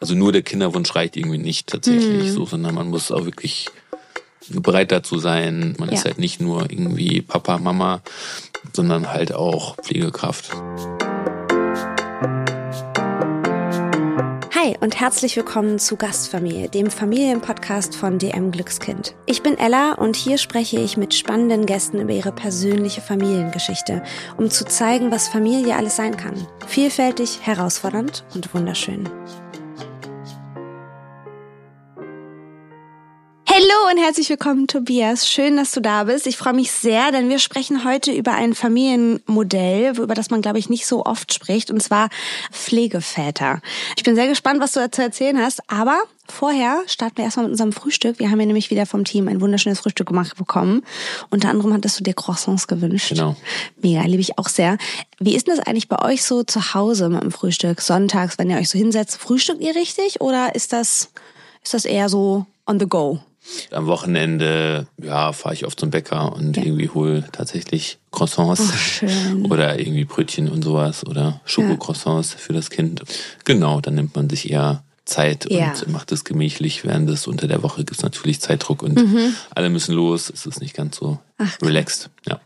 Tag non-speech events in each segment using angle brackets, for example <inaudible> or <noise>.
also nur der Kinderwunsch reicht irgendwie nicht tatsächlich Mhm. so, sondern man muss auch wirklich bereit dazu sein. Man ist Ja. halt nicht nur irgendwie Papa, Mama, sondern halt auch Pflegekraft. Hi und herzlich willkommen zu Gastfamilie, dem Familienpodcast von DM Glückskind. Ich bin Ella und hier spreche ich mit spannenden Gästen über ihre persönliche Familiengeschichte, um zu zeigen, was Familie alles sein kann. Vielfältig, herausfordernd und wunderschön. Hallo und herzlich willkommen, Tobias. Schön, dass du da bist. Ich freue mich sehr, denn wir sprechen heute über ein Familienmodell, über das man, glaube ich, nicht so oft spricht, und zwar Pflegeväter. Ich bin sehr gespannt, was du zu erzählen hast, aber vorher starten wir erstmal mit unserem Frühstück. Wir haben ja nämlich wieder vom Team ein wunderschönes Frühstück gemacht bekommen. Unter anderem hattest du dir Croissants gewünscht. Genau. Mega, liebe ich auch sehr. Wie ist denn das eigentlich bei euch so zu Hause mit dem Frühstück? Sonntags, wenn ihr euch so hinsetzt, frühstückt ihr richtig oder ist das, ist das eher so on the go? Am Wochenende, ja, fahre ich oft zum Bäcker und Ja. irgendwie hole tatsächlich Croissants Oh, oder irgendwie Brötchen und sowas oder Schokocroissants für das Kind. Genau, dann nimmt man sich eher Zeit Ja. und macht es gemächlich, während es unter der Woche gibt es natürlich Zeitdruck und alle müssen los. Es ist nicht ganz so Mhm. Ach, relaxed. Ja.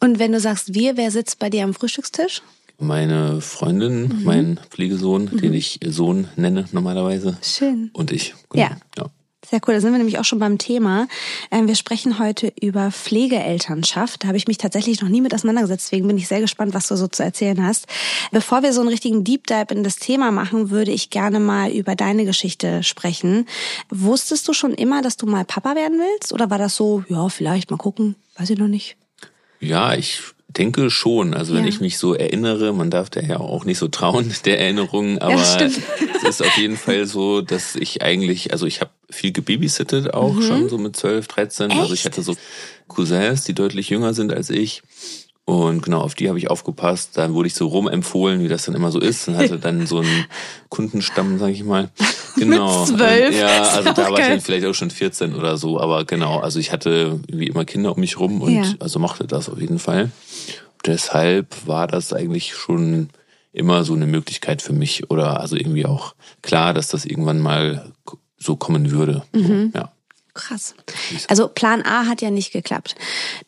Und wenn du sagst wir, wer sitzt bei dir am Frühstückstisch? Meine Freundin, mein Pflegesohn, den ich Sohn nenne normalerweise, Schön. und ich. Genau. Ja. ja. Sehr cool, da sind wir nämlich auch schon beim Thema. Ähm, Wir sprechen heute über Pflegeelternschaft. Da habe ich mich tatsächlich noch nie mit auseinandergesetzt, deswegen bin ich sehr gespannt, was du so zu erzählen hast. Bevor wir so einen richtigen Deep Dive in das Thema machen, würde ich gerne mal über deine Geschichte sprechen. Wusstest du schon immer, dass du mal Papa werden willst? Oder war das so, ja, vielleicht mal gucken, weiß ich noch nicht. Ja, ich denke schon. Also wenn Ja. ich mich so erinnere, man darf da ja auch nicht so trauen <laughs> der Erinnerungen, aber stimmt. es ist auf jeden Fall so, dass ich eigentlich, also ich habe viel gebabysittet auch schon so mit 12, 13. Also ich Mhm. Echt? hatte so Cousins, die deutlich jünger sind als ich. Und genau, auf die habe ich aufgepasst. Dann wurde ich so rumempfohlen, wie das dann immer so ist. Und hatte <laughs> dann so einen Kundenstamm, sag ich mal. <laughs> Genau. zwölf? Ja, also da war ich geil. dann vielleicht auch schon 14 oder so. Aber genau, also ich hatte wie immer Kinder um mich rum und Ja. also mochte das auf jeden Fall. Deshalb war das eigentlich schon immer so eine Möglichkeit für mich oder also irgendwie auch klar, dass das irgendwann mal so kommen würde. Mhm. So, ja. Krass. Also Plan A hat ja nicht geklappt.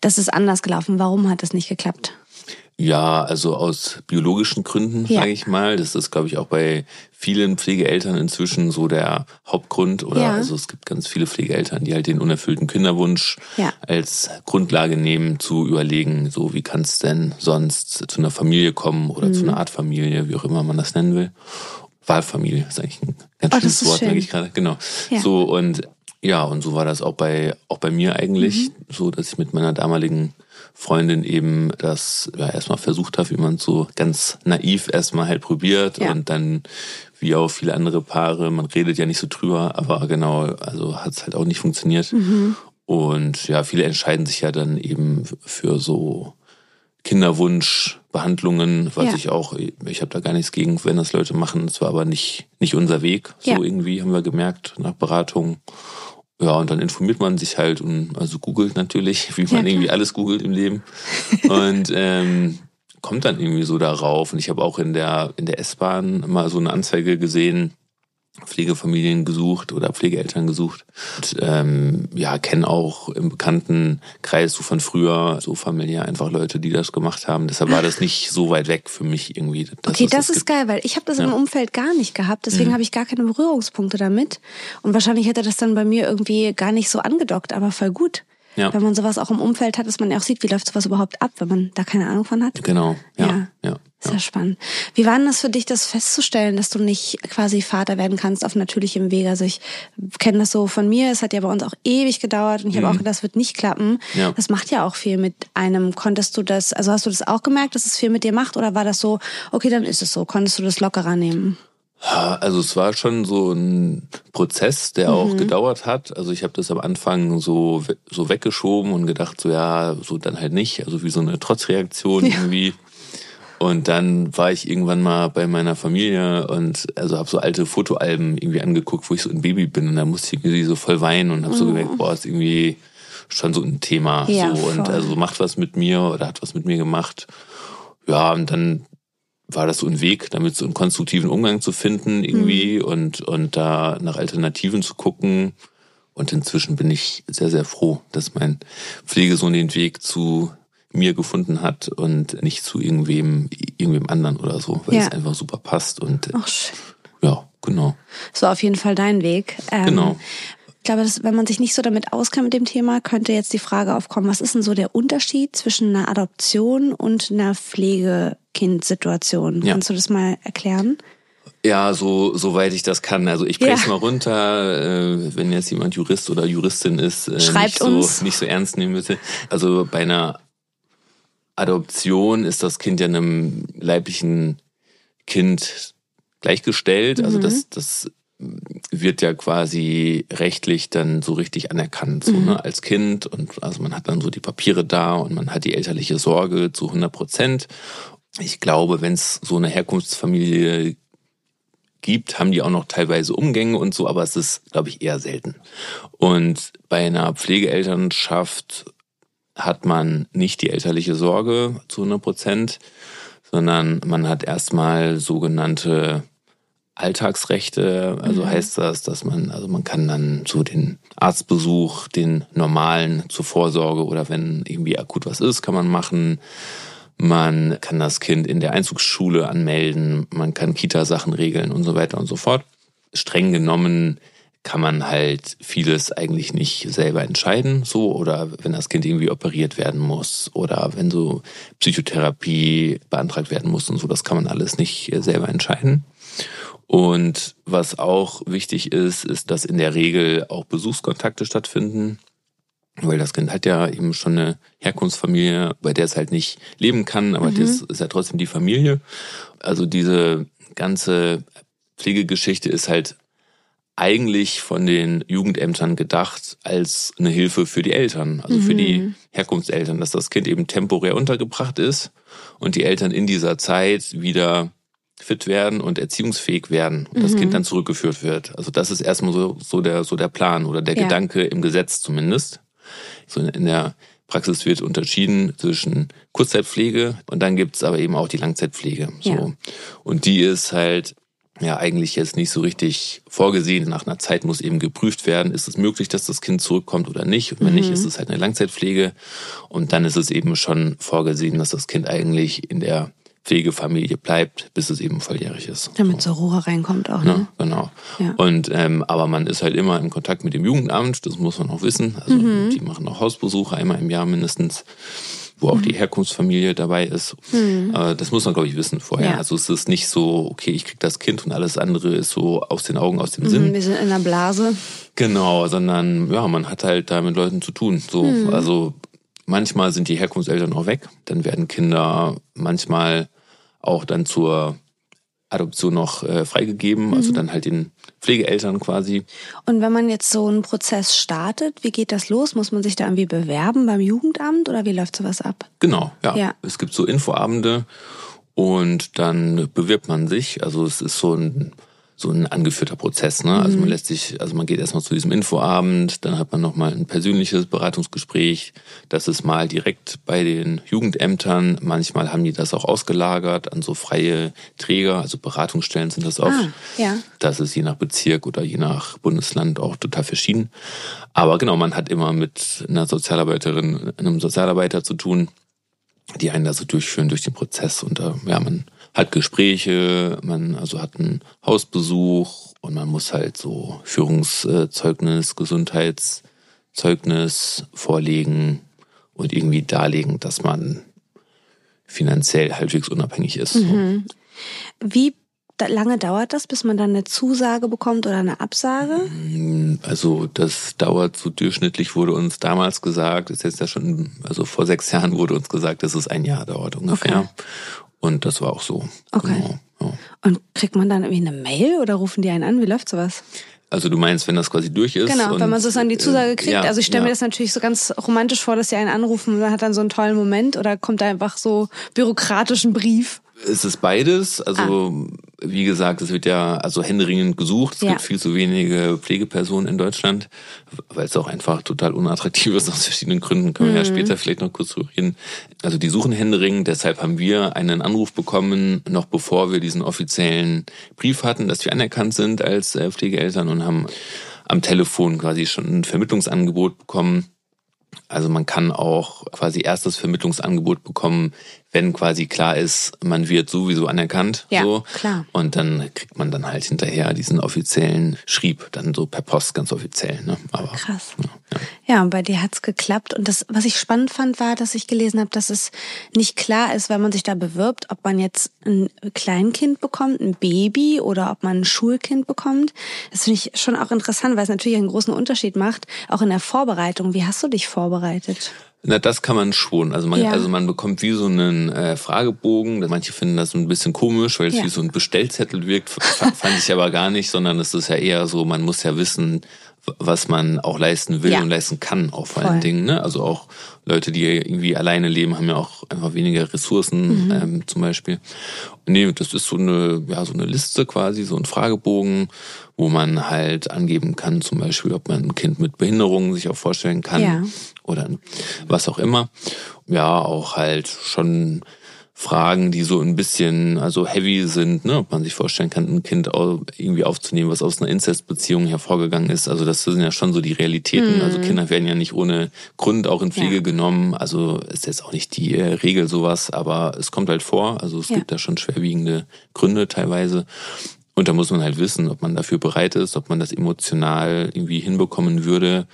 Das ist anders gelaufen. Warum hat das nicht geklappt? Ja, also aus biologischen Gründen, Ja. sage ich mal. Das ist, glaube ich, auch bei vielen Pflegeeltern inzwischen so der Hauptgrund. Oder Ja. also es gibt ganz viele Pflegeeltern, die halt den unerfüllten Kinderwunsch Ja. als Grundlage nehmen, zu überlegen, so wie kann es denn sonst zu einer Familie kommen oder zu einer Mhm. Art Familie, wie auch immer man das nennen will. Wahlfamilie ist eigentlich ein ganz Oh, das schönes Wort, schön. merke ich gerade. Genau. So und ja, und so war das auch bei auch bei mir eigentlich, Mhm. so dass ich mit meiner damaligen Freundin eben das ja, erstmal versucht habe, wie man so ganz naiv erstmal halt probiert Ja. und dann wie auch viele andere Paare, man redet ja nicht so drüber, aber genau, also hat es halt auch nicht funktioniert. Mhm. Und ja, viele entscheiden sich ja dann eben für so Kinderwunschbehandlungen, was Ja. ich auch, ich habe da gar nichts gegen, wenn das Leute machen. Es war aber nicht, nicht unser Weg. So Ja. irgendwie haben wir gemerkt nach Beratung. Ja, und dann informiert man sich halt und also googelt natürlich, <laughs> wie man klar. irgendwie alles googelt im Leben. <laughs> und ähm, kommt dann irgendwie so darauf. Und ich habe auch in der, in der S-Bahn mal so eine Anzeige gesehen, Pflegefamilien gesucht oder Pflegeeltern gesucht. Und, ähm, ja, kenne auch im bekannten Kreis so von früher so familiär einfach Leute, die das gemacht haben. Deshalb war das <laughs> nicht so weit weg für mich irgendwie. Okay, es das ist geil, weil ich habe das im Ja. Umfeld gar nicht gehabt, deswegen Mhm. habe ich gar keine Berührungspunkte damit. Und wahrscheinlich hätte das dann bei mir irgendwie gar nicht so angedockt, aber voll gut. Ja. Wenn man sowas auch im Umfeld hat, dass man ja auch sieht, wie läuft sowas überhaupt ab, wenn man da keine Ahnung von hat. Genau, ja. Ja. ja. Sehr spannend. Wie war denn das für dich, das festzustellen, dass du nicht quasi Vater werden kannst auf natürlichem Wege? Also ich kenne das so von mir, es hat ja bei uns auch ewig gedauert und ich habe auch gedacht, das wird nicht klappen. Mhm. Ja. Das macht ja auch viel mit einem. Konntest du das, also hast du das auch gemerkt, dass es viel mit dir macht oder war das so, okay, dann ist es so, konntest du das lockerer nehmen? Also es war schon so ein Prozess, der auch Mhm. gedauert hat. Also ich habe das am Anfang so so weggeschoben und gedacht, so ja, so dann halt nicht. Also wie so eine Trotzreaktion Ja. irgendwie. Und dann war ich irgendwann mal bei meiner Familie und also habe so alte Fotoalben irgendwie angeguckt, wo ich so ein Baby bin und da musste ich irgendwie so voll weinen und habe so gemerkt, boah, ist irgendwie schon so ein Thema. Mhm. Ja, so und voll. also macht was mit mir oder hat was mit mir gemacht. Ja, und dann war das so ein Weg, damit so einen konstruktiven Umgang zu finden irgendwie mhm. und, und da nach Alternativen zu gucken. Und inzwischen bin ich sehr, sehr froh, dass mein Pflegesohn den Weg zu mir gefunden hat und nicht zu irgendwem, irgendwem anderen oder so, weil ja. es einfach super passt und Ach, ja, genau. So auf jeden Fall dein Weg. Ähm, genau. Ich glaube, dass, wenn man sich nicht so damit auskennt mit dem Thema, könnte jetzt die Frage aufkommen, was ist denn so der Unterschied zwischen einer Adoption und einer Pflegekindsituation? Ja. Kannst du das mal erklären? Ja, so soweit ich das kann. Also ich breche ja. mal runter, äh, wenn jetzt jemand Jurist oder Juristin ist, äh, Schreibt nicht, uns. So, nicht so ernst nehmen bitte. Also bei einer Adoption ist das Kind ja einem leiblichen Kind gleichgestellt. Also mhm. das, das wird ja quasi rechtlich dann so richtig anerkannt, so, mhm. ne, als Kind. Und also man hat dann so die Papiere da und man hat die elterliche Sorge zu 100 Prozent. Ich glaube, wenn es so eine Herkunftsfamilie gibt, haben die auch noch teilweise Umgänge und so, aber es ist, glaube ich, eher selten. Und bei einer Pflegeelternschaft hat man nicht die elterliche Sorge zu 100 Prozent, sondern man hat erstmal sogenannte Alltagsrechte. Also mhm. heißt das, dass man, also man kann dann so den Arztbesuch, den normalen zur Vorsorge oder wenn irgendwie akut was ist, kann man machen. Man kann das Kind in der Einzugsschule anmelden, man kann Kita-Sachen regeln und so weiter und so fort. Streng genommen kann man halt vieles eigentlich nicht selber entscheiden, so oder wenn das Kind irgendwie operiert werden muss oder wenn so Psychotherapie beantragt werden muss und so, das kann man alles nicht selber entscheiden. Und was auch wichtig ist, ist, dass in der Regel auch Besuchskontakte stattfinden, weil das Kind hat ja eben schon eine Herkunftsfamilie, bei der es halt nicht leben kann, aber mhm. das ist ja trotzdem die Familie. Also diese ganze Pflegegeschichte ist halt eigentlich von den Jugendämtern gedacht als eine Hilfe für die Eltern, also mhm. für die mhm. Herkunftseltern, dass das Kind eben temporär untergebracht ist und die Eltern in dieser Zeit wieder fit werden und erziehungsfähig werden und mhm. das Kind mhm. dann zurückgeführt wird. Also das ist erstmal so, so der, so der Plan oder der ja. Gedanke im Gesetz zumindest. So in der Praxis wird unterschieden zwischen Kurzzeitpflege und dann gibt's aber eben auch die Langzeitpflege. So. Ja. Und die ist halt ja eigentlich jetzt nicht so richtig vorgesehen. Nach einer Zeit muss eben geprüft werden, ist es möglich, dass das Kind zurückkommt oder nicht. Und wenn mhm. nicht, ist es halt eine Langzeitpflege. Und dann ist es eben schon vorgesehen, dass das Kind eigentlich in der Pflegefamilie bleibt, bis es eben volljährig ist. Damit zur Ruhe reinkommt auch, ne? Ja, genau. Ja. Und ähm, aber man ist halt immer in Kontakt mit dem Jugendamt, das muss man auch wissen. Also mhm. die machen auch Hausbesuche einmal im Jahr mindestens, wo auch mhm. die Herkunftsfamilie dabei ist. Mhm. Äh, das muss man, glaube ich, wissen vorher. Ja. Also es ist nicht so, okay, ich krieg das Kind und alles andere ist so aus den Augen, aus dem mhm, Sinn. Wir sind in der Blase. Genau, sondern ja, man hat halt da mit Leuten zu tun. So, mhm. also manchmal sind die Herkunftseltern auch weg, dann werden Kinder manchmal auch dann zur Adoption noch äh, freigegeben, also mhm. also dann halt den Pflegeeltern quasi. Und wenn man jetzt so einen Prozess startet, wie geht das los? Muss man sich da irgendwie bewerben beim Jugendamt oder wie läuft sowas ab? Genau, ja. ja. Es gibt so Infoabende und dann bewirbt man sich. Also es ist so ein so ein angeführter Prozess. Ne? Also man mhm. lässt sich, also man geht erstmal zu diesem Infoabend, dann hat man nochmal ein persönliches Beratungsgespräch. Das ist mal direkt bei den Jugendämtern. Manchmal haben die das auch ausgelagert an so freie Träger, also Beratungsstellen sind das oft. Ah, ja. Das ist je nach Bezirk oder je nach Bundesland auch total verschieden. Aber genau, man hat immer mit einer Sozialarbeiterin, einem Sozialarbeiter zu tun, die einen da so durchführen durch den Prozess und äh, ja, man hat Gespräche, man also hat einen Hausbesuch und man muss halt so Führungszeugnis, Gesundheitszeugnis vorlegen und irgendwie darlegen, dass man finanziell halbwegs unabhängig ist. Mhm. Wie lange dauert das, bis man dann eine Zusage bekommt oder eine Absage? Also das dauert so durchschnittlich, wurde uns damals gesagt, ist jetzt ja schon, also vor sechs Jahren wurde uns gesagt, dass es ein Jahr dauert ungefähr. Okay. Und das war auch so. Okay. Genau, ja. Und kriegt man dann irgendwie eine Mail oder rufen die einen an? Wie läuft sowas? Also du meinst, wenn das quasi durch ist? Genau, und, wenn man sozusagen die Zusage kriegt. Ja, also ich stelle ja. mir das natürlich so ganz romantisch vor, dass sie einen anrufen und man hat dann so einen tollen Moment oder kommt da einfach so bürokratischen Brief? Es ist beides. Also, ah. Wie gesagt, es wird ja also händeringend gesucht. Es ja. gibt viel zu wenige Pflegepersonen in Deutschland, weil es auch einfach total unattraktiv ist <laughs> aus verschiedenen Gründen. Können wir ja mhm. später vielleicht noch kurz drüber reden. Also, die suchen händeringend. Deshalb haben wir einen Anruf bekommen, noch bevor wir diesen offiziellen Brief hatten, dass wir anerkannt sind als äh, Pflegeeltern und haben am Telefon quasi schon ein Vermittlungsangebot bekommen also man kann auch quasi erst das Vermittlungsangebot bekommen, wenn quasi klar ist, man wird sowieso anerkannt. Ja, so. klar. Und dann kriegt man dann halt hinterher diesen offiziellen Schrieb, dann so per Post ganz offiziell. Ne? Aber, Krass. Ja, ja. ja, und bei dir hat's geklappt. Und das, was ich spannend fand, war, dass ich gelesen habe, dass es nicht klar ist, wenn man sich da bewirbt, ob man jetzt ein Kleinkind bekommt, ein Baby oder ob man ein Schulkind bekommt. Das finde ich schon auch interessant, weil es natürlich einen großen Unterschied macht, auch in der Vorbereitung. Wie hast du dich vorbereitet? Na, das kann man schon. Also man, ja. also man bekommt wie so einen äh, Fragebogen. Manche finden das ein bisschen komisch, weil es ja. wie so ein Bestellzettel wirkt. Fand ich aber gar nicht, sondern es ist ja eher so, man muss ja wissen, was man auch leisten will ja. und leisten kann, auch vor Voll. allen Dingen. Ne? Also auch Leute, die irgendwie alleine leben, haben ja auch einfach weniger Ressourcen mhm. ähm, zum Beispiel. Nee, das ist so eine, ja, so eine Liste quasi, so ein Fragebogen, wo man halt angeben kann, zum Beispiel, ob man ein Kind mit Behinderungen sich auch vorstellen kann ja. oder was auch immer. Ja, auch halt schon Fragen, die so ein bisschen also heavy sind, ne? ob man sich vorstellen kann, ein Kind irgendwie aufzunehmen, was aus einer Inzestbeziehung hervorgegangen ist. Also das sind ja schon so die Realitäten. Mhm. Also Kinder werden ja nicht ohne Grund auch in Pflege ja. genommen. Also ist jetzt auch nicht die äh, Regel sowas, aber es kommt halt vor. Also es ja. gibt da schon schwerwiegende Gründe teilweise. Und da muss man halt wissen, ob man dafür bereit ist, ob man das emotional irgendwie hinbekommen würde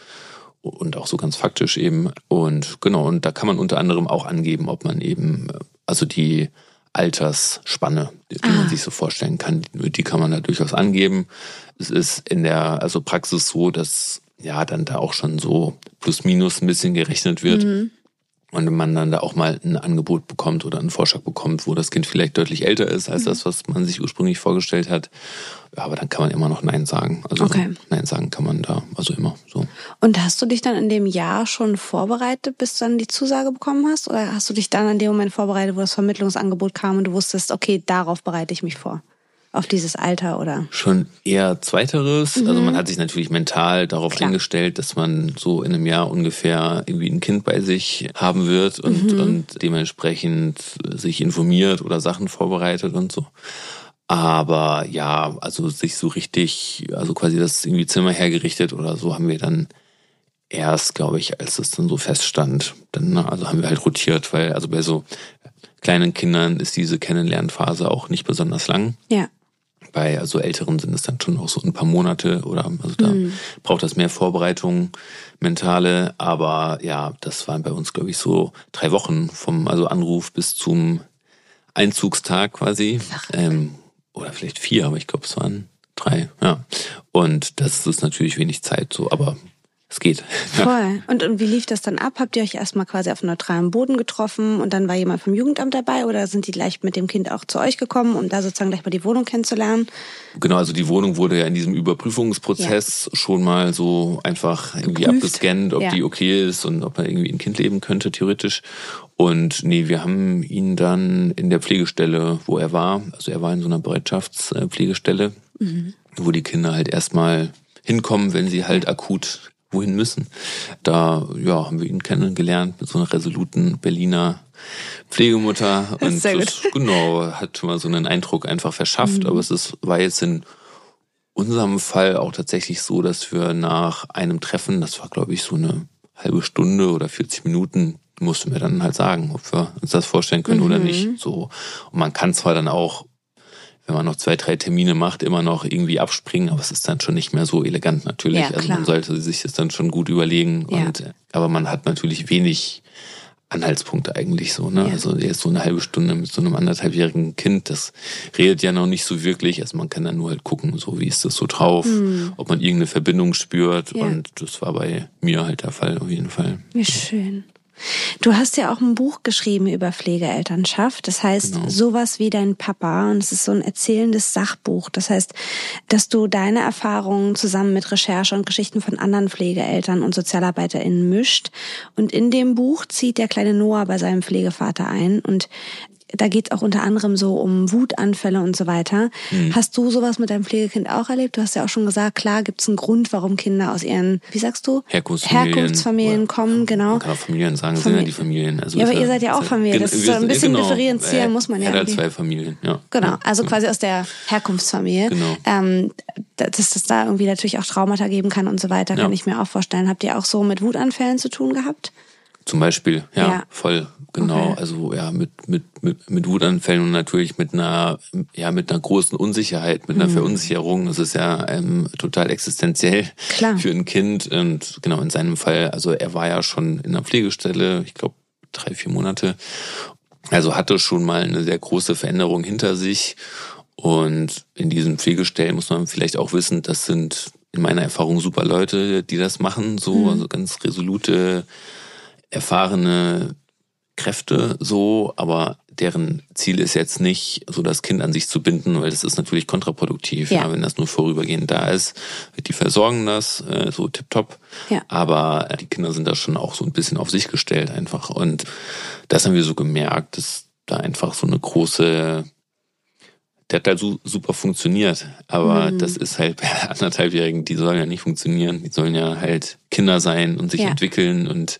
und auch so ganz faktisch eben. Und genau, und da kann man unter anderem auch angeben, ob man eben äh, also die Altersspanne, die ah. man sich so vorstellen kann, die kann man da durchaus angeben. Es ist in der also Praxis so, dass ja dann da auch schon so plus minus ein bisschen gerechnet wird. Mhm. Und wenn man dann da auch mal ein Angebot bekommt oder einen Vorschlag bekommt, wo das Kind vielleicht deutlich älter ist als mhm. das, was man sich ursprünglich vorgestellt hat, ja, aber dann kann man immer noch Nein sagen. Also okay. Nein sagen kann man da, also immer so. Und hast du dich dann in dem Jahr schon vorbereitet, bis du dann die Zusage bekommen hast? Oder hast du dich dann in dem Moment vorbereitet, wo das Vermittlungsangebot kam und du wusstest, okay, darauf bereite ich mich vor? Auf dieses Alter oder? Schon eher zweiteres. Mhm. Also man hat sich natürlich mental darauf Klar. eingestellt, dass man so in einem Jahr ungefähr irgendwie ein Kind bei sich haben wird und, mhm. und dementsprechend sich informiert oder Sachen vorbereitet und so. Aber ja, also sich so richtig, also quasi das irgendwie Zimmer hergerichtet oder so haben wir dann erst, glaube ich, als es dann so feststand. Dann, also haben wir halt rotiert, weil also bei so kleinen Kindern ist diese Kennenlernphase auch nicht besonders lang. Ja. Bei also Älteren sind es dann schon auch so ein paar Monate oder also da mhm. braucht das mehr Vorbereitung, mentale. Aber ja, das waren bei uns, glaube ich, so drei Wochen vom also Anruf bis zum Einzugstag quasi. Ähm, oder vielleicht vier, aber ich glaube, es waren drei, ja. Und das ist natürlich wenig Zeit so, aber es geht. Voll. Und, und wie lief das dann ab? Habt ihr euch erstmal quasi auf neutralem Boden getroffen und dann war jemand vom Jugendamt dabei oder sind die gleich mit dem Kind auch zu euch gekommen, um da sozusagen gleich mal die Wohnung kennenzulernen? Genau, also die Wohnung wurde ja in diesem Überprüfungsprozess ja. schon mal so einfach irgendwie Geprüft. abgescannt, ob ja. die okay ist und ob er irgendwie ein Kind leben könnte, theoretisch. Und nee, wir haben ihn dann in der Pflegestelle, wo er war, also er war in so einer Bereitschaftspflegestelle, mhm. wo die Kinder halt erstmal hinkommen, wenn sie halt akut wohin müssen. Da ja, haben wir ihn kennengelernt mit so einer resoluten Berliner Pflegemutter <laughs> und Sehr das, genau hat mal so einen Eindruck einfach verschafft. Mhm. Aber es ist, war jetzt in unserem Fall auch tatsächlich so, dass wir nach einem Treffen, das war glaube ich so eine halbe Stunde oder 40 Minuten, mussten wir dann halt sagen, ob wir uns das vorstellen können mhm. oder nicht. So und man kann zwar dann auch wenn man noch zwei, drei Termine macht, immer noch irgendwie abspringen, aber es ist dann schon nicht mehr so elegant natürlich. Ja, also man sollte sich das dann schon gut überlegen. Ja. Und, aber man hat natürlich wenig Anhaltspunkte eigentlich so. Ne? Ja. Also jetzt so eine halbe Stunde mit so einem anderthalbjährigen Kind, das redet ja noch nicht so wirklich. Also man kann dann nur halt gucken, so wie ist das so drauf, mhm. ob man irgendeine Verbindung spürt. Und das war bei mir halt der Fall auf jeden Fall. Wie schön. Du hast ja auch ein Buch geschrieben über Pflegeelternschaft. Das heißt, genau. sowas wie dein Papa. Und es ist so ein erzählendes Sachbuch. Das heißt, dass du deine Erfahrungen zusammen mit Recherche und Geschichten von anderen Pflegeeltern und SozialarbeiterInnen mischt. Und in dem Buch zieht der kleine Noah bei seinem Pflegevater ein. Und da geht auch unter anderem so um Wutanfälle und so weiter. Mhm. Hast du sowas mit deinem Pflegekind auch erlebt? Du hast ja auch schon gesagt, klar gibt es einen Grund, warum Kinder aus ihren, wie sagst du? Herkunftsfamilien, Herkunftsfamilien kommen, genau. Man kann auch Familien sagen, Famili sind ja die Familien. Also ja, aber ihr seid ja auch Familie. Das ist so ein bisschen genau, differenzieren, muss man ja. Er hat zwei Familien, ja. Genau, also quasi aus der Herkunftsfamilie. Genau. Ähm, dass es da irgendwie natürlich auch Traumata geben kann und so weiter, kann ich mir auch vorstellen. Habt ihr auch so mit Wutanfällen zu tun gehabt? Zum Beispiel, ja, ja. voll, genau. Okay. Also ja, mit, mit, mit, mit Wutanfällen und natürlich mit einer, ja, mit einer großen Unsicherheit, mit einer mhm. Verunsicherung. Das ist ja ähm, total existenziell Klar. für ein Kind. Und genau, in seinem Fall, also er war ja schon in einer Pflegestelle, ich glaube drei, vier Monate. Also hatte schon mal eine sehr große Veränderung hinter sich. Und in diesen Pflegestellen muss man vielleicht auch wissen, das sind in meiner Erfahrung super Leute, die das machen, so, mhm. also ganz resolute erfahrene Kräfte so, aber deren Ziel ist jetzt nicht, so das Kind an sich zu binden, weil das ist natürlich kontraproduktiv, ja. ja wenn das nur vorübergehend da ist. Die versorgen das äh, so tipptopp, ja. aber die Kinder sind da schon auch so ein bisschen auf sich gestellt einfach. Und das haben wir so gemerkt, dass da einfach so eine große der hat halt so super funktioniert. Aber mhm. das ist halt bei <laughs> anderthalbjährigen, die sollen ja nicht funktionieren. Die sollen ja halt Kinder sein und sich ja. entwickeln und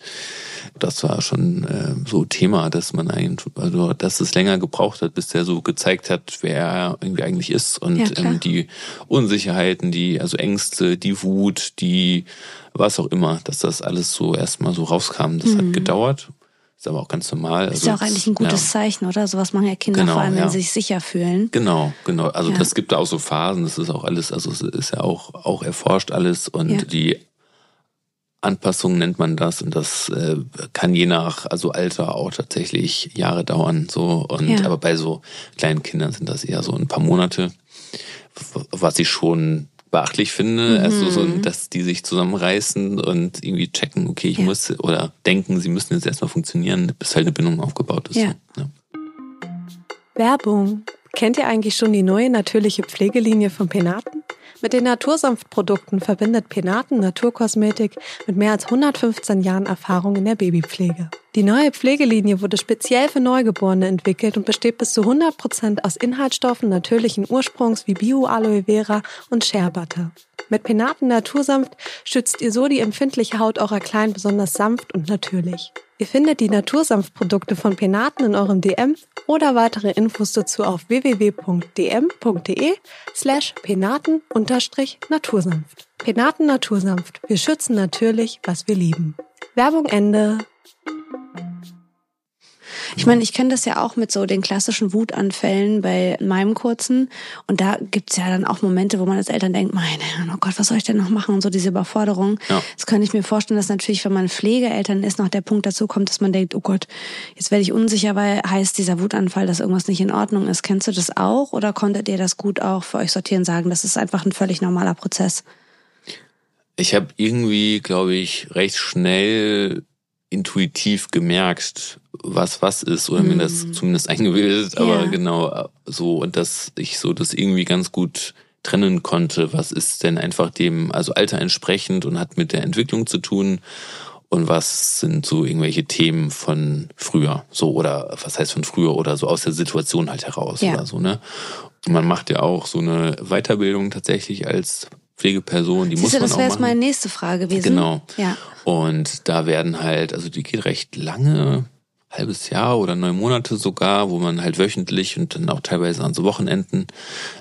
das war schon äh, so Thema, dass man eigentlich, also dass es länger gebraucht hat, bis der so gezeigt hat, wer er irgendwie eigentlich ist und ja, ähm, die Unsicherheiten, die, also Ängste, die Wut, die was auch immer, dass das alles so erstmal so rauskam. Das mhm. hat gedauert. Ist aber auch ganz normal. Ist also, ja auch eigentlich ein gutes ja. Zeichen, oder? Sowas machen ja Kinder genau, vor allem, wenn ja. sie sich sicher fühlen. Genau, genau. Also ja. das gibt da auch so Phasen, das ist auch alles, also es ist ja auch, auch erforscht alles und die Anpassung nennt man das und das äh, kann je nach also Alter auch tatsächlich Jahre dauern so und aber bei so kleinen Kindern sind das eher so ein paar Monate was ich schon beachtlich finde mhm. also so dass die sich zusammenreißen und irgendwie checken okay ich ja. muss oder denken sie müssen jetzt erstmal funktionieren bis halt eine Bindung aufgebaut ist ja. Ja. Werbung kennt ihr eigentlich schon die neue natürliche Pflegelinie von Penaten mit den Natursanftprodukten verbindet Penaten Naturkosmetik mit mehr als 115 Jahren Erfahrung in der Babypflege. Die neue Pflegelinie wurde speziell für Neugeborene entwickelt und besteht bis zu 100 Prozent aus Inhaltsstoffen natürlichen Ursprungs wie Bio-Aloe Vera und Shea Butter. Mit Penaten Natursanft schützt ihr so die empfindliche Haut eurer Kleinen besonders sanft und natürlich. Ihr findet die Natursanftprodukte von Penaten in eurem DM oder weitere Infos dazu auf www.dm.de slash penaten-natursanft. Penaten Natursanft. Wir schützen natürlich, was wir lieben. Werbung Ende. Ich meine, ich kenne das ja auch mit so den klassischen Wutanfällen bei meinem kurzen. Und da gibt's ja dann auch Momente, wo man als Eltern denkt, meine Herren, oh Gott, was soll ich denn noch machen? Und so diese Überforderung. Ja. Das könnte ich mir vorstellen, dass natürlich, wenn man Pflegeeltern ist, noch der Punkt dazu kommt, dass man denkt, oh Gott, jetzt werde ich unsicher, weil heißt dieser Wutanfall, dass irgendwas nicht in Ordnung ist. Kennst du das auch? Oder konntet ihr das gut auch für euch sortieren sagen? Das ist einfach ein völlig normaler Prozess. Ich habe irgendwie, glaube ich, recht schnell intuitiv gemerkt, was was ist oder mir das mhm. zumindest <laughs> eingebildet, aber ja. genau so und dass ich so das irgendwie ganz gut trennen konnte, was ist denn einfach dem also Alter entsprechend und hat mit der Entwicklung zu tun und was sind so irgendwelche Themen von früher, so oder was heißt von früher oder so aus der Situation halt heraus ja. oder so, ne? Und man macht ja auch so eine Weiterbildung tatsächlich als Pflegeperson, die Siehst muss man du, das wäre jetzt meine nächste Frage gewesen. Genau. Ja. Und da werden halt, also die geht recht lange, halbes Jahr oder neun Monate sogar, wo man halt wöchentlich und dann auch teilweise an so Wochenenden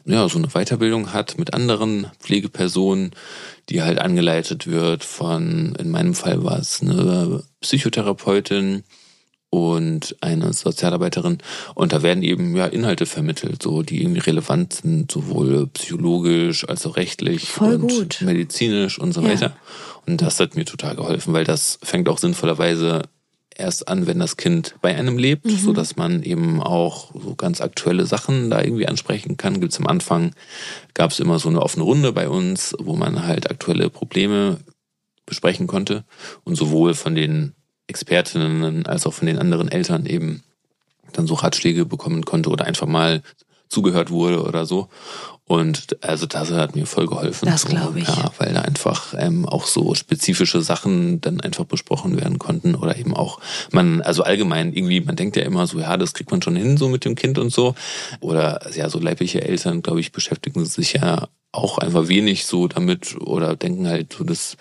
ja so eine Weiterbildung hat mit anderen Pflegepersonen, die halt angeleitet wird von, in meinem Fall war es eine Psychotherapeutin, und eine Sozialarbeiterin. Und da werden eben ja Inhalte vermittelt, so die irgendwie relevant sind, sowohl psychologisch als auch rechtlich Voll und gut. medizinisch und so ja. weiter. Und das hat mir total geholfen, weil das fängt auch sinnvollerweise erst an, wenn das Kind bei einem lebt, mhm. so dass man eben auch so ganz aktuelle Sachen da irgendwie ansprechen kann. Gibt's am Anfang gab es immer so eine offene Runde bei uns, wo man halt aktuelle Probleme besprechen konnte und sowohl von den Expertinnen als auch von den anderen Eltern eben dann so Ratschläge bekommen konnte oder einfach mal zugehört wurde oder so. Und also das hat mir voll geholfen. Das glaube ich. Ja, weil da einfach ähm, auch so spezifische Sachen dann einfach besprochen werden konnten oder eben auch man, also allgemein irgendwie, man denkt ja immer so, ja, das kriegt man schon hin so mit dem Kind und so. Oder ja, so leibliche Eltern, glaube ich, beschäftigen sich ja auch einfach wenig so damit oder denken halt so, das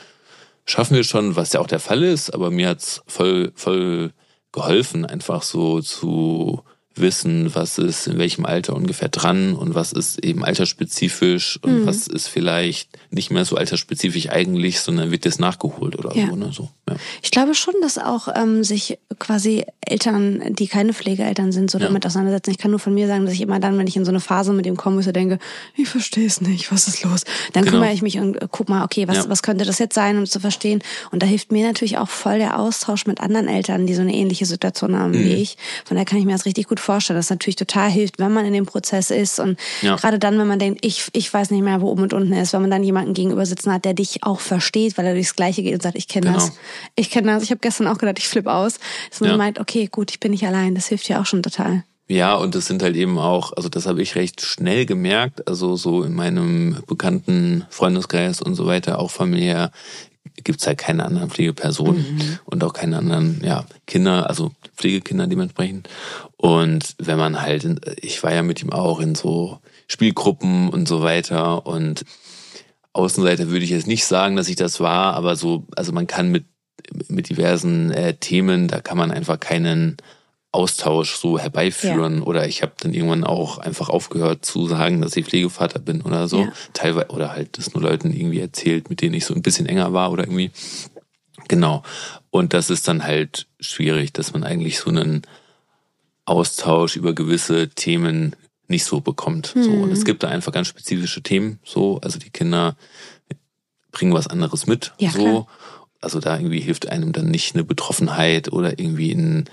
schaffen wir schon, was ja auch der Fall ist, aber mir hat's voll, voll geholfen, einfach so zu wissen, was ist in welchem Alter ungefähr dran und was ist eben altersspezifisch und mhm. was ist vielleicht nicht mehr so altersspezifisch eigentlich, sondern wird das nachgeholt oder ja. so. Ne? so ja. Ich glaube schon, dass auch ähm, sich quasi Eltern, die keine Pflegeeltern sind, so ja. damit auseinandersetzen. Ich kann nur von mir sagen, dass ich immer dann, wenn ich in so eine Phase mit dem komme, so denke, ich verstehe es nicht, was ist los? Dann genau. kümmere ich mich und guck mal, okay, was, was könnte das jetzt sein, um zu verstehen? Und da hilft mir natürlich auch voll der Austausch mit anderen Eltern, die so eine ähnliche Situation haben mhm. wie ich. Von daher kann ich mir das richtig gut vorstellen, dass natürlich total hilft, wenn man in dem Prozess ist und ja. gerade dann, wenn man denkt, ich, ich weiß nicht mehr, wo oben und unten ist, wenn man dann jemanden gegenüber sitzen hat, der dich auch versteht, weil er durchs Gleiche geht und sagt, ich kenne genau. das, ich kenne das, ich habe gestern auch gedacht, ich flippe aus, dass man ja. meint, okay, gut, ich bin nicht allein, das hilft ja auch schon total. Ja, und das sind halt eben auch, also das habe ich recht schnell gemerkt, also so in meinem bekannten Freundeskreis und so weiter, auch familiär, gibt's halt keine anderen Pflegepersonen mhm. und auch keine anderen ja, Kinder, also Pflegekinder dementsprechend. Und wenn man halt, in, ich war ja mit ihm auch in so Spielgruppen und so weiter und Außenseiter würde ich jetzt nicht sagen, dass ich das war, aber so, also man kann mit, mit diversen äh, Themen, da kann man einfach keinen Austausch so herbeiführen. Ja. Oder ich habe dann irgendwann auch einfach aufgehört zu sagen, dass ich Pflegevater bin oder so. Ja. Teilweise, oder halt das nur Leuten irgendwie erzählt, mit denen ich so ein bisschen enger war oder irgendwie. Genau. Und das ist dann halt schwierig, dass man eigentlich so einen Austausch über gewisse Themen nicht so bekommt. Mhm. So. Und es hm. gibt da einfach ganz spezifische Themen. So, also die Kinder bringen was anderes mit. Ja, so. Klar. Also da irgendwie hilft einem dann nicht eine Betroffenheit oder irgendwie ein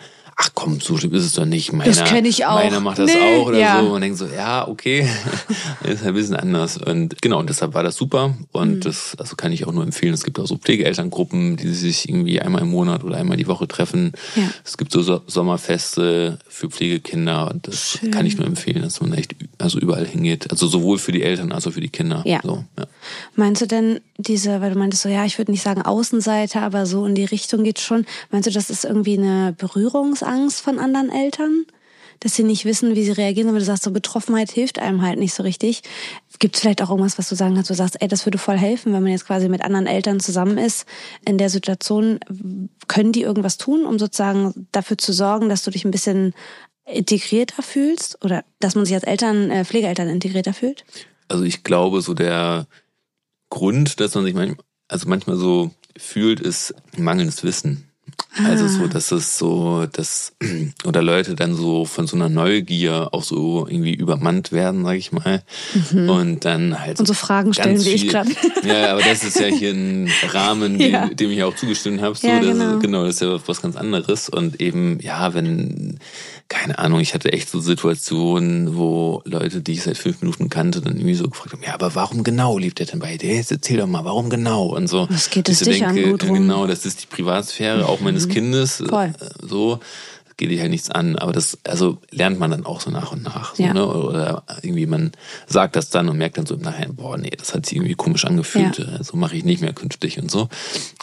ach komm, so schlimm ist es doch nicht. Meiner, das kenne ich auch. Meiner macht das nee, auch oder ja. so. Und denkt so, ja, okay, <laughs> ist ein bisschen anders. Und genau, und deshalb war das super. Und mhm. das also kann ich auch nur empfehlen. Es gibt auch so Pflegeelterngruppen, die sich irgendwie einmal im Monat oder einmal die Woche treffen. Ja. Es gibt so Sommerfeste für Pflegekinder. Und das Schön. kann ich nur empfehlen, dass man echt also überall hingeht. Also sowohl für die Eltern als auch für die Kinder. Ja. So, ja. Meinst du denn diese, weil du meintest so, ja, ich würde nicht sagen Außenseiter, aber so in die Richtung geht schon. Meinst du, das ist irgendwie eine Berührungsangst? Angst von anderen Eltern, dass sie nicht wissen, wie sie reagieren. Aber du sagst, so Betroffenheit hilft einem halt nicht so richtig. Gibt es vielleicht auch irgendwas, was du sagen kannst, du sagst, ey, das würde voll helfen, wenn man jetzt quasi mit anderen Eltern zusammen ist in der Situation. Können die irgendwas tun, um sozusagen dafür zu sorgen, dass du dich ein bisschen integrierter fühlst oder dass man sich als Eltern, äh, Pflegeeltern integrierter fühlt? Also ich glaube, so der Grund, dass man sich manchmal, also manchmal so fühlt, ist mangelndes Wissen. Also so, ah. dass es so, dass <clears throat> oder Leute dann so von so einer Neugier auch so irgendwie übermannt werden, sag ich mal. Mhm. Und dann halt so und so Fragen stellen wie ich gerade. Ja, aber das ist ja hier ein <laughs> Rahmen, ja. dem, dem ich auch zugestimmt habe. So, ja, genau. Das, genau, das ist ja was ganz anderes. Und eben, ja, wenn keine Ahnung, ich hatte echt so Situationen, wo Leute, die ich seit fünf Minuten kannte, dann irgendwie so gefragt haben, ja, aber warum genau lebt er denn bei dir? Jetzt erzähl doch mal, warum genau? Und so. Was geht es dich denke, an, Genau, das ist die Privatsphäre auch meines mhm. Kindes. Voll. Äh, so geht dich halt nichts an, aber das, also lernt man dann auch so nach und nach. So, ja. ne? Oder irgendwie man sagt das dann und merkt dann so im Nachhinein, boah, nee, das hat sich irgendwie komisch angefühlt, ja. so mache ich nicht mehr künftig und so.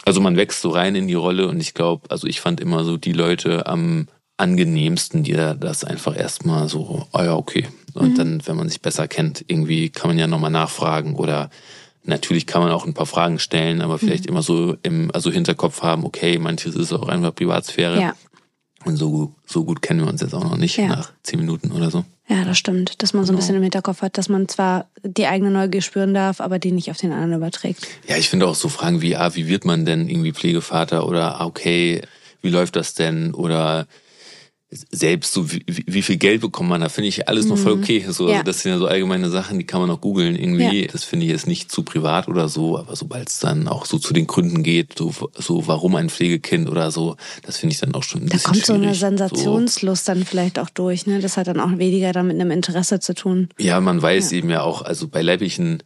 Also man wächst so rein in die Rolle und ich glaube, also ich fand immer so die Leute am angenehmsten, dir das einfach erstmal so, oh ja, okay. Und mhm. dann, wenn man sich besser kennt, irgendwie kann man ja nochmal nachfragen oder natürlich kann man auch ein paar Fragen stellen, aber vielleicht mhm. immer so im also Hinterkopf haben, okay, manches ist auch einfach Privatsphäre. Ja. Und so, so gut kennen wir uns jetzt auch noch nicht ja. nach zehn Minuten oder so. Ja, das stimmt. Dass man so ein genau. bisschen im Hinterkopf hat, dass man zwar die eigene Neugier spüren darf, aber die nicht auf den anderen überträgt. Ja, ich finde auch so Fragen wie, ah, wie wird man denn irgendwie Pflegevater oder ah, okay, wie läuft das denn? Oder selbst so wie, wie viel Geld bekommt man, da finde ich alles noch voll mhm. okay. So, ja. also das sind ja so allgemeine Sachen, die kann man auch googeln irgendwie. Ja. Das finde ich jetzt nicht zu privat oder so, aber sobald es dann auch so zu den Gründen geht, so, so warum ein Pflegekind oder so, das finde ich dann auch schon ein da bisschen Da kommt so eine Sensationslust so. dann vielleicht auch durch, ne? Das hat dann auch weniger damit einem Interesse zu tun. Ja, man weiß ja. eben ja auch, also bei leiblichen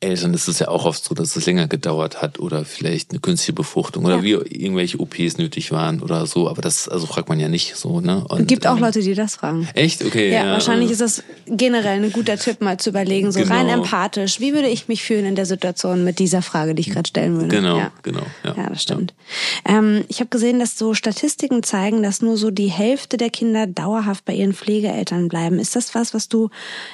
Eltern ist es ja auch oft so, dass es länger gedauert hat oder vielleicht eine künstliche Befruchtung oder ja. wie irgendwelche OPs nötig waren oder so. Aber das also fragt man ja nicht so. Ne? Und, gibt auch ähm, Leute, die das fragen. Echt? Okay. Ja, ja wahrscheinlich ist das generell ein guter Tipp, mal zu überlegen, so genau. rein empathisch. Wie würde ich mich fühlen in der Situation mit dieser Frage, die ich gerade stellen würde? Genau, ja. genau. Ja, ja das stimmt. Ähm, ich habe gesehen, dass so Statistiken zeigen, dass nur so die Hälfte der Kinder dauerhaft bei ihren Pflegeeltern bleiben. Ist das was, was du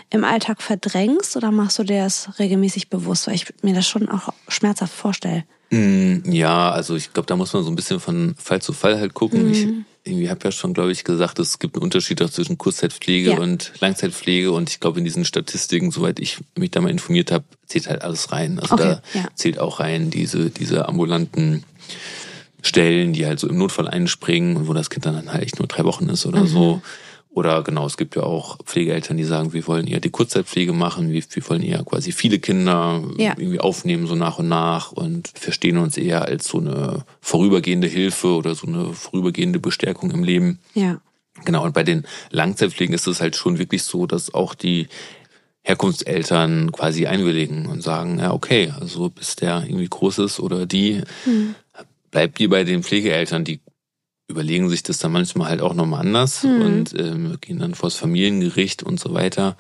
im Alltag verdrängst oder machst du dir das regelmäßig bewusst? Weil ich mir das schon auch schmerzhaft vorstelle. Mm, ja, also ich glaube, da muss man so ein bisschen von Fall zu Fall halt gucken. Mhm. Ich irgendwie habe ja schon, glaube ich, gesagt, es gibt einen Unterschied auch zwischen Kurzzeitpflege ja. und Langzeitpflege. Und ich glaube, in diesen Statistiken, soweit ich mich da mal informiert habe, zählt halt alles rein. Also okay, da ja. zählt auch rein diese, diese ambulanten Stellen, die halt so im Notfall einspringen und wo das Kind dann halt echt nur drei Wochen ist oder mhm. so. Oder genau, es gibt ja auch Pflegeeltern, die sagen, wir wollen eher die Kurzzeitpflege machen, wir, wir wollen eher quasi viele Kinder ja. irgendwie aufnehmen, so nach und nach und verstehen uns eher als so eine vorübergehende Hilfe oder so eine vorübergehende Bestärkung im Leben. Ja. Genau, und bei den Langzeitpflegen ist es halt schon wirklich so, dass auch die Herkunftseltern quasi einwilligen und sagen, ja, okay, also bis der irgendwie groß ist oder die, mhm. bleibt die bei den Pflegeeltern, die überlegen sich das dann manchmal halt auch nochmal anders mhm. und ähm, gehen dann vors Familiengericht und so weiter.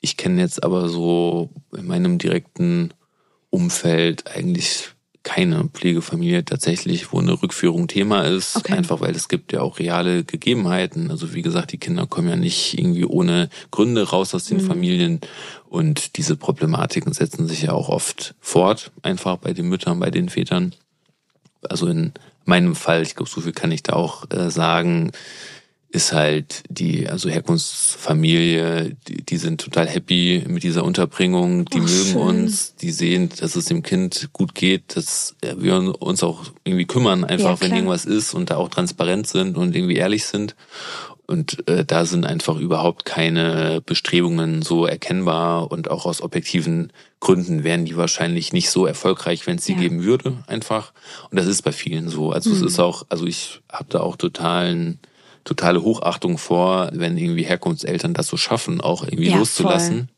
Ich kenne jetzt aber so in meinem direkten Umfeld eigentlich keine Pflegefamilie tatsächlich, wo eine Rückführung Thema ist. Okay. Einfach weil es gibt ja auch reale Gegebenheiten. Also wie gesagt, die Kinder kommen ja nicht irgendwie ohne Gründe raus aus den mhm. Familien. Und diese Problematiken setzen sich ja auch oft fort, einfach bei den Müttern, bei den Vätern. Also in meinem Fall, ich glaube, so viel kann ich da auch äh, sagen, ist halt die, also Herkunftsfamilie, die, die sind total happy mit dieser Unterbringung, die oh, mögen schön. uns, die sehen, dass es dem Kind gut geht, dass wir uns auch irgendwie kümmern, einfach ja, wenn irgendwas ist und da auch transparent sind und irgendwie ehrlich sind. Und äh, da sind einfach überhaupt keine Bestrebungen so erkennbar und auch aus objektiven Gründen wären die wahrscheinlich nicht so erfolgreich, wenn es sie ja. geben würde, einfach. Und das ist bei vielen so. Also mhm. es ist auch, also ich habe da auch totalen, totale Hochachtung vor, wenn irgendwie Herkunftseltern das so schaffen, auch irgendwie ja, loszulassen. Voll.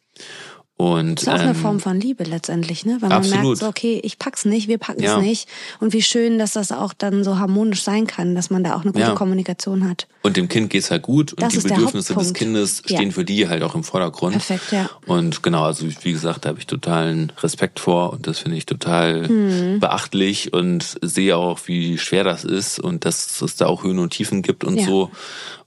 Und, ist auch ähm, eine Form von Liebe letztendlich, ne? Weil man absolut. merkt so, okay, ich pack's nicht, wir packen es nicht. Und wie schön, dass das auch dann so harmonisch sein kann, dass man da auch eine gute ja. Kommunikation hat. Und dem Kind geht's halt gut und das die Bedürfnisse des Kindes stehen ja. für die halt auch im Vordergrund. Perfekt, ja. Und genau, also wie gesagt, da habe ich totalen Respekt vor und das finde ich total hm. beachtlich und sehe auch, wie schwer das ist und dass es da auch Höhen und Tiefen gibt und ja. so.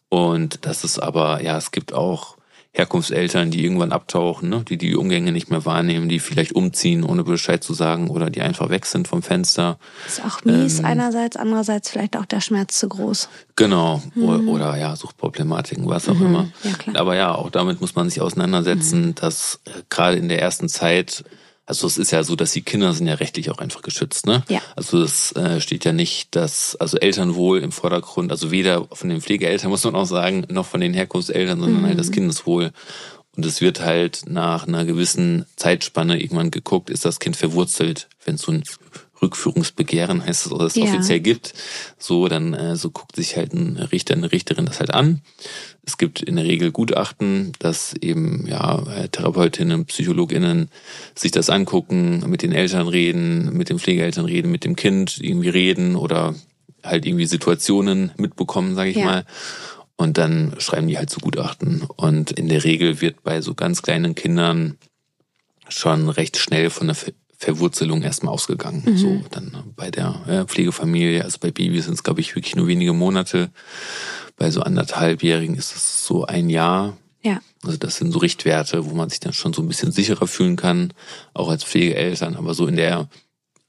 Und das ist aber, ja, es gibt auch Herkunftseltern, die irgendwann abtauchen, ne? die die Umgänge nicht mehr wahrnehmen, die vielleicht umziehen, ohne Bescheid zu sagen oder die einfach weg sind vom Fenster. Ist auch mies ähm, einerseits, andererseits vielleicht auch der Schmerz zu groß. Genau, mhm. oder, oder, ja, Suchtproblematiken, was auch mhm. immer. Ja, Aber ja, auch damit muss man sich auseinandersetzen, mhm. dass äh, gerade in der ersten Zeit also es ist ja so, dass die Kinder sind ja rechtlich auch einfach geschützt, ne? Ja. Also es äh, steht ja nicht, dass also Elternwohl im Vordergrund, also weder von den Pflegeeltern <laughs> muss man auch sagen, noch von den Herkunftseltern, sondern mhm. halt das Kindeswohl. Und es wird halt nach einer gewissen Zeitspanne irgendwann geguckt, ist das Kind verwurzelt, wenn so ein Rückführungsbegehren heißt es, oder es ja. offiziell gibt. So, dann äh, so guckt sich halt ein Richter, eine Richterin das halt an. Es gibt in der Regel Gutachten, dass eben ja Therapeutinnen, Psychologinnen sich das angucken, mit den Eltern reden, mit den Pflegeeltern reden, mit dem Kind irgendwie reden oder halt irgendwie Situationen mitbekommen, sage ich ja. mal. Und dann schreiben die halt so Gutachten. Und in der Regel wird bei so ganz kleinen Kindern schon recht schnell von der Verwurzelung erstmal ausgegangen. Mhm. So dann bei der Pflegefamilie, also bei Babys sind es, glaube ich, wirklich nur wenige Monate. Bei so anderthalbjährigen ist es so ein Jahr. Ja. Also das sind so Richtwerte, wo man sich dann schon so ein bisschen sicherer fühlen kann, auch als Pflegeeltern. Aber so in der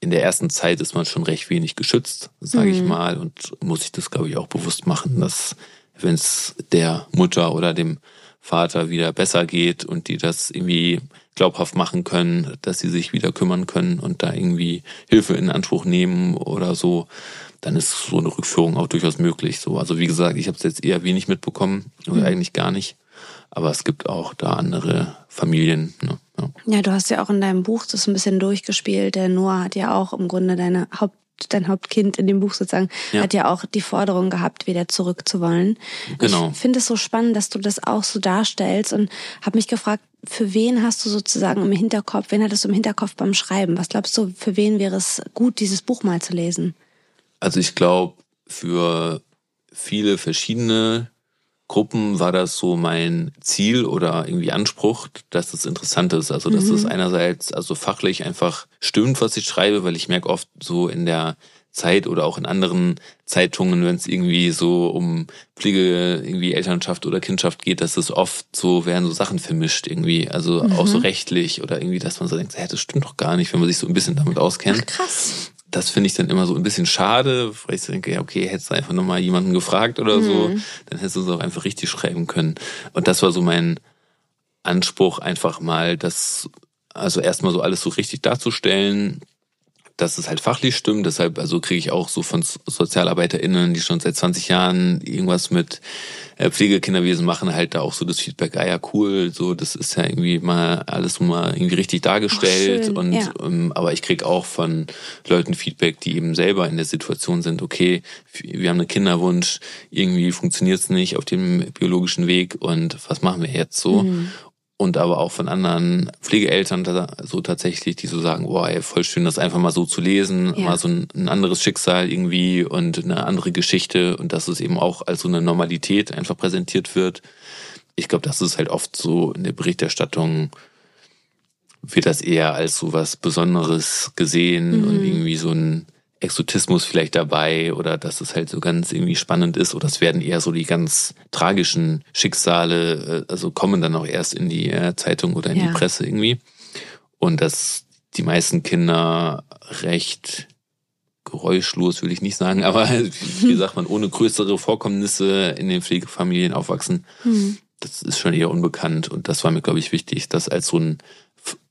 in der ersten Zeit ist man schon recht wenig geschützt, sage mhm. ich mal, und muss sich das, glaube ich, auch bewusst machen, dass wenn es der Mutter oder dem Vater wieder besser geht und die das irgendwie glaubhaft machen können, dass sie sich wieder kümmern können und da irgendwie Hilfe in Anspruch nehmen oder so, dann ist so eine Rückführung auch durchaus möglich. So, also wie gesagt, ich habe es jetzt eher wenig mitbekommen oder mhm. eigentlich gar nicht. Aber es gibt auch da andere Familien. Ne? Ja. ja, du hast ja auch in deinem Buch das ein bisschen durchgespielt. Der Noah hat ja auch im Grunde deine Haupt dein Hauptkind in dem Buch sozusagen, Ja. hat ja auch die Forderung gehabt, wieder zurück zu wollen. Genau. Ich finde es so spannend, dass du das auch so darstellst und habe mich gefragt, für wen hast du sozusagen im Hinterkopf, wen hattest du im Hinterkopf beim Schreiben? Was glaubst du, für wen wäre es gut, dieses Buch mal zu lesen? Also ich glaube, für viele verschiedene Gruppen war das so mein Ziel oder irgendwie Anspruch, dass es interessant ist. Also dass es einerseits also fachlich einfach stimmt, was ich schreibe, weil ich merke oft so in der Zeit oder auch in anderen Zeitungen, wenn es irgendwie so um Pflege, irgendwie Elternschaft oder Kindschaft geht, dass es oft so werden so Sachen vermischt irgendwie, also auch so rechtlich oder irgendwie, dass man so denkt, hä, das stimmt doch gar nicht, wenn man sich so ein bisschen damit auskennt Krass. Das finde ich dann immer so ein bisschen schade, weil ich denke, ja, okay, hättest du einfach nochmal jemanden gefragt oder so, dann hättest du es auch einfach richtig schreiben können. Und das war so mein Anspruch, einfach mal das, also erstmal so alles so richtig darzustellen, dass es halt fachlich stimmt. Deshalb, also kriege ich auch so von SozialarbeiterInnen, die schon seit 20 Jahren irgendwas mit äh, Pflegekinderwesen machen, halt da auch so das Feedback, ah ja, cool, so, das ist ja irgendwie mal alles mal irgendwie richtig dargestellt. schön, und ja. ähm, aber ich krieg auch von Leuten Feedback, die eben selber in der Situation sind, okay, wir haben einen Kinderwunsch, irgendwie funktioniert's nicht auf dem biologischen Weg und was machen wir jetzt so? Mhm. Und aber auch von anderen Pflegeeltern da, so tatsächlich, die so sagen, boah, ey, voll schön, das einfach mal so zu lesen, Ja. mal so ein, ein anderes Schicksal irgendwie und eine andere Geschichte und dass es eben auch als so eine Normalität einfach präsentiert wird. Ich glaube, das ist halt oft so in der Berichterstattung wird das eher als so was Besonderes gesehen und irgendwie so ein Exotismus vielleicht dabei oder dass es halt so ganz irgendwie spannend ist oder es werden eher so die ganz tragischen Schicksale, äh, also kommen dann auch erst in die äh, Zeitung oder in Ja. die Presse irgendwie. Und dass die meisten Kinder recht geräuschlos, würde ich nicht sagen, aber <laughs> wie <laughs> sagt man, ohne größere Vorkommnisse in den Pflegefamilien aufwachsen. Das ist schon eher unbekannt und das war mir, glaube ich, wichtig, das als so ein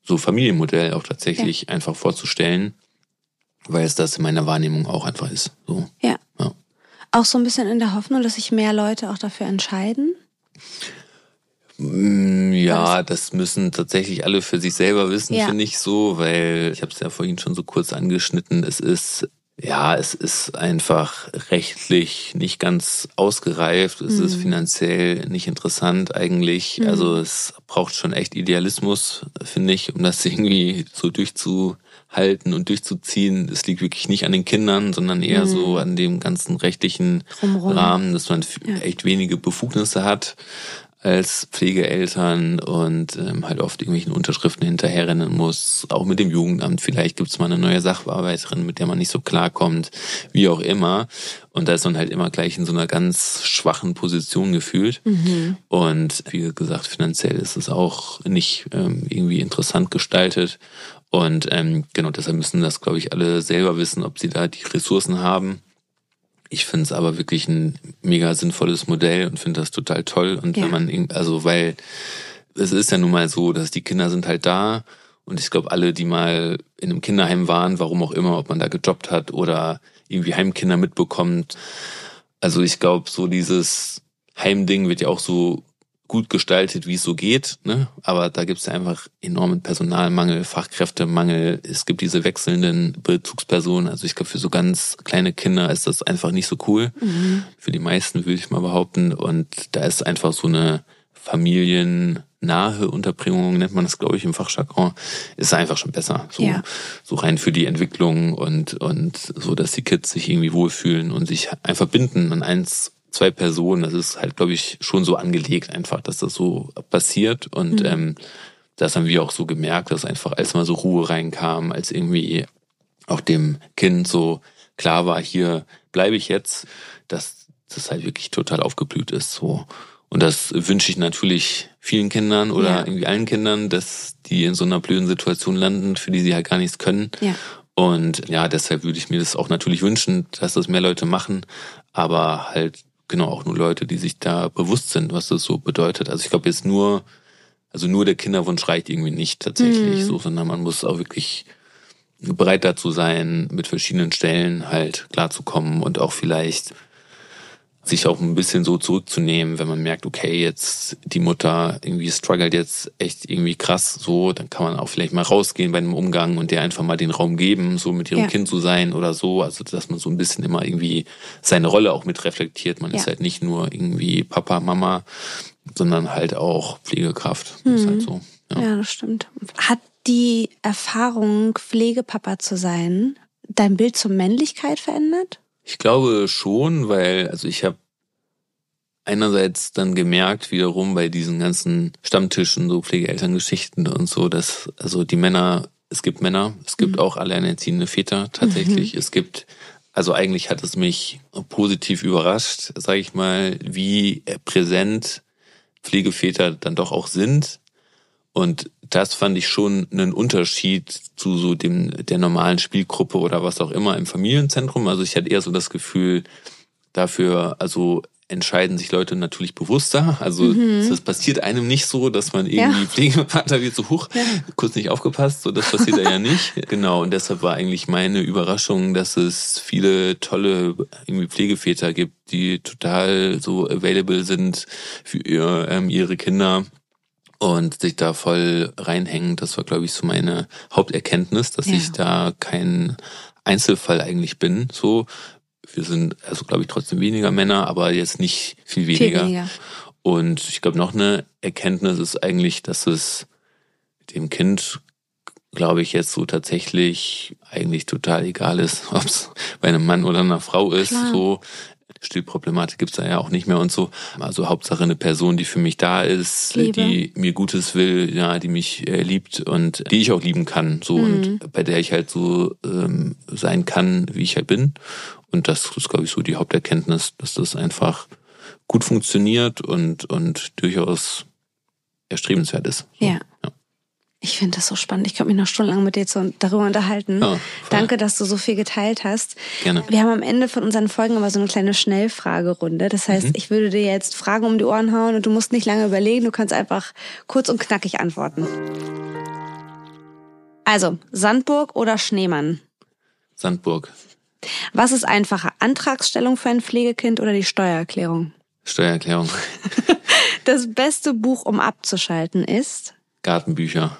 so Familienmodell auch tatsächlich einfach vorzustellen, weil es das in meiner Wahrnehmung auch einfach ist. So. Ja. Ja. Auch so ein bisschen in der Hoffnung, dass sich mehr Leute auch dafür entscheiden. Mm, Ja, das müssen tatsächlich alle für sich selber wissen, Ja. finde ich so, weil ich habe es ja vorhin schon so kurz angeschnitten. Es ist ja, es ist einfach rechtlich nicht ganz ausgereift. Es ist finanziell nicht interessant eigentlich. Also es braucht schon echt Idealismus, finde ich, um das <laughs> irgendwie so durchzuhalten und durchzuziehen. Es liegt wirklich nicht an den Kindern, sondern eher so an dem ganzen rechtlichen Drumrum. Rahmen, dass man f- echt wenige Befugnisse hat als Pflegeeltern und ähm, halt oft irgendwelchen Unterschriften hinterherrennen muss. Auch mit dem Jugendamt. Vielleicht gibt's mal eine neue Sachbearbeiterin, mit der man nicht so klarkommt, wie auch immer. Und da ist man halt immer gleich in so einer ganz schwachen Position gefühlt. Und wie gesagt, finanziell ist es auch nicht ähm, irgendwie interessant gestaltet. Und ähm, genau deshalb müssen das, glaube ich, alle selber wissen, ob sie da die Ressourcen haben. Ich finde es aber wirklich ein mega sinnvolles Modell und finde das total toll. Und Ja. wenn man, also weil es ist ja nun mal so, dass die Kinder sind halt da und ich glaube, alle, die mal in einem Kinderheim waren, warum auch immer, ob man da gejobbt hat oder irgendwie Heimkinder mitbekommt. Also ich glaube, so dieses Heimding wird ja auch so gut gestaltet, wie es so geht, ne? Aber da gibt es ja einfach enormen Personalmangel, Fachkräftemangel. Es gibt diese wechselnden Bezugspersonen. Also ich glaube, für so ganz kleine Kinder ist das einfach nicht so cool. Für die meisten würde ich mal behaupten. Und da ist einfach so eine familiennahe Unterbringung, nennt man das, glaube ich, im Fachjargon, ist einfach schon besser. So, Ja. so rein für die Entwicklung und, und so, dass die Kids sich irgendwie wohlfühlen und sich einfach binden an eins, zwei Personen. Das ist halt, glaube ich, schon so angelegt einfach, dass das so passiert. Und ähm, das haben wir auch so gemerkt, dass einfach als mal so Ruhe reinkam, als irgendwie auch dem Kind so klar war, hier bleibe ich jetzt, dass das halt wirklich total aufgeblüht ist. So. Und das wünsche ich natürlich vielen Kindern oder Ja. irgendwie allen Kindern, dass die in so einer blöden Situation landen, für die sie halt gar nichts können. Ja. Und ja, deshalb würde ich mir das auch natürlich wünschen, dass das mehr Leute machen, aber halt genau auch nur Leute, die sich da bewusst sind, was das so bedeutet. Also ich glaube jetzt nur, also nur der Kinderwunsch reicht irgendwie nicht tatsächlich so, sondern man muss auch wirklich bereit dazu sein, mit verschiedenen Stellen halt klarzukommen und auch vielleicht sich auch ein bisschen so zurückzunehmen, wenn man merkt, okay, jetzt die Mutter irgendwie struggelt jetzt echt irgendwie krass so, dann kann man auch vielleicht mal rausgehen bei einem Umgang und der einfach mal den Raum geben, so mit ihrem ja. Kind zu sein oder so. Also dass man so ein bisschen immer irgendwie seine Rolle auch mit reflektiert. Man ja. ist halt nicht nur irgendwie Papa, Mama, sondern halt auch Pflegekraft. Mhm. ist halt so. Ja. ja, das stimmt. Hat die Erfahrung, Pflegepapa zu sein, dein Bild zur Männlichkeit verändert? Ich glaube schon, weil, also ich habe einerseits dann gemerkt, wiederum bei diesen ganzen Stammtischen, so Pflegeelterngeschichten und so, dass also die Männer, es gibt Männer, es gibt mhm. auch alleinerziehende Väter tatsächlich. Mhm. Es gibt, also eigentlich hat es mich positiv überrascht, sage ich mal, wie präsent Pflegeväter dann doch auch sind. Und das fand ich schon einen Unterschied zu so dem der normalen Spielgruppe oder was auch immer im Familienzentrum. Also ich hatte eher so das Gefühl, dafür, also entscheiden sich Leute natürlich bewusster. Also mhm. das passiert einem nicht so, dass man irgendwie ja. Pflegevater wird so hoch, ja. kurz nicht aufgepasst, so das passiert ja <laughs> nicht. Genau, und deshalb war eigentlich meine Überraschung, dass es viele tolle irgendwie Pflegeväter gibt, die total so available sind für ihr, ähm, ihre Kinder und sich da voll reinhängen. Das war, glaube ich, so meine Haupterkenntnis, dass ja. ich da kein Einzelfall eigentlich bin. So, wir sind also, glaube ich, trotzdem weniger Männer, aber jetzt nicht viel weniger. Viel weniger. Und ich glaube, noch eine Erkenntnis ist eigentlich, dass es dem Kind, glaube ich, jetzt so tatsächlich eigentlich total egal ist, <laughs> ob es bei einem Mann oder einer Frau ist. Klar. So, Stillproblematik gibt's da ja auch nicht mehr und so. Also Hauptsache eine Person, die für mich da ist, Liebe. die mir Gutes will, ja, die mich äh, liebt und die ich auch lieben kann. So mhm. und bei der ich halt so ähm, sein kann, wie ich halt bin. Und das ist, glaube ich, so die Haupterkenntnis, dass das einfach gut funktioniert und, und durchaus erstrebenswert ist. So, ja. ja. Ich finde das so spannend. Ich könnte mich noch stundenlang mit dir zu, darüber unterhalten. Oh, Danke, dass du so viel geteilt hast. Gerne. Wir haben am Ende von unseren Folgen immer so eine kleine Schnellfragerunde. Das heißt, mhm. ich würde dir jetzt Fragen um die Ohren hauen und du musst nicht lange überlegen. Du kannst einfach kurz und knackig antworten. Also, Sandburg oder Schneemann? Sandburg. Was ist einfacher? Antragsstellung für ein Pflegekind oder die Steuererklärung? Steuererklärung. <laughs> Das beste Buch, um abzuschalten, ist? Gartenbücher.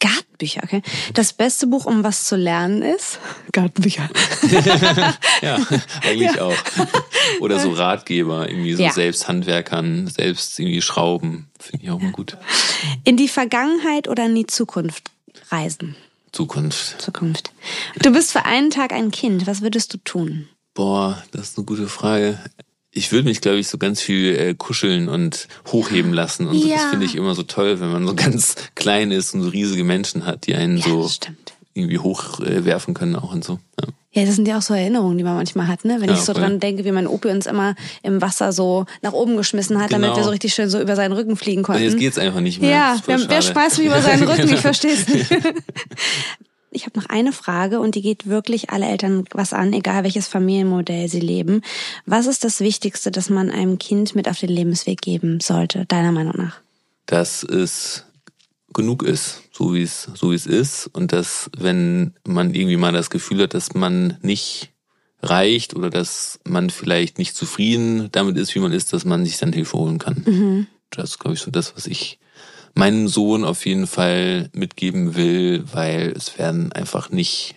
Gartenbücher, okay. Das beste Buch, um was zu lernen, ist <laughs> Gartenbücher. <laughs> ja, eigentlich ja. auch. Oder so Ratgeber, irgendwie so ja. selbst Handwerkern, selbst irgendwie Schrauben, finde ich auch mal gut. In die Vergangenheit oder in die Zukunft reisen? Zukunft. Zukunft. Du bist für einen Tag ein Kind. Was würdest du tun? Boah, das ist eine gute Frage ich würde mich, glaube ich, so ganz viel äh, kuscheln und hochheben lassen. Und ja. das finde ich immer so toll, wenn man so ganz klein ist und so riesige Menschen hat, die einen ja, so irgendwie hochwerfen äh, können auch und so. Ja. Ja, das sind ja auch so Erinnerungen, die man manchmal hat, ne? Wenn ja, ich so voll. dran denke, wie mein Opi uns immer im Wasser so nach oben geschmissen hat, genau. damit wir so richtig schön so über seinen Rücken fliegen konnten. Jetzt geht's einfach nicht mehr. Ja, wer, wer schmeißt mich über seinen <laughs> Rücken? Ich verstehe es <laughs> nicht. Ich habe noch eine Frage und die geht wirklich alle Eltern was an, egal welches Familienmodell sie leben. Was ist das Wichtigste, das man einem Kind mit auf den Lebensweg geben sollte, deiner Meinung nach? Dass es genug ist, so wie es so wie es ist und dass wenn man irgendwie mal das Gefühl hat, dass man nicht reicht oder dass man vielleicht nicht zufrieden damit ist, wie man ist, dass man sich dann Hilfe holen kann. Mhm. Das ist glaube ich so das, was ich meinem Sohn auf jeden Fall mitgeben will, weil es werden einfach nicht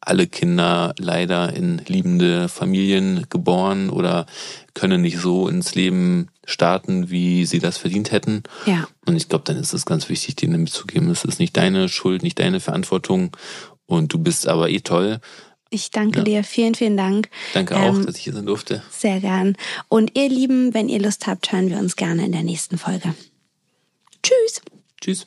alle Kinder leider in liebende Familien geboren oder können nicht so ins Leben starten, wie sie das verdient hätten. Ja. Und ich glaube, dann ist es ganz wichtig, denen mitzugeben, es ist nicht deine Schuld, nicht deine Verantwortung und du bist aber eh toll. Ich danke ja. dir. Vielen, vielen Dank. Danke auch, ähm, dass ich hier sein durfte. Sehr gern. Und ihr Lieben, wenn ihr Lust habt, hören wir uns gerne in der nächsten Folge. Tschüss. Tschüss.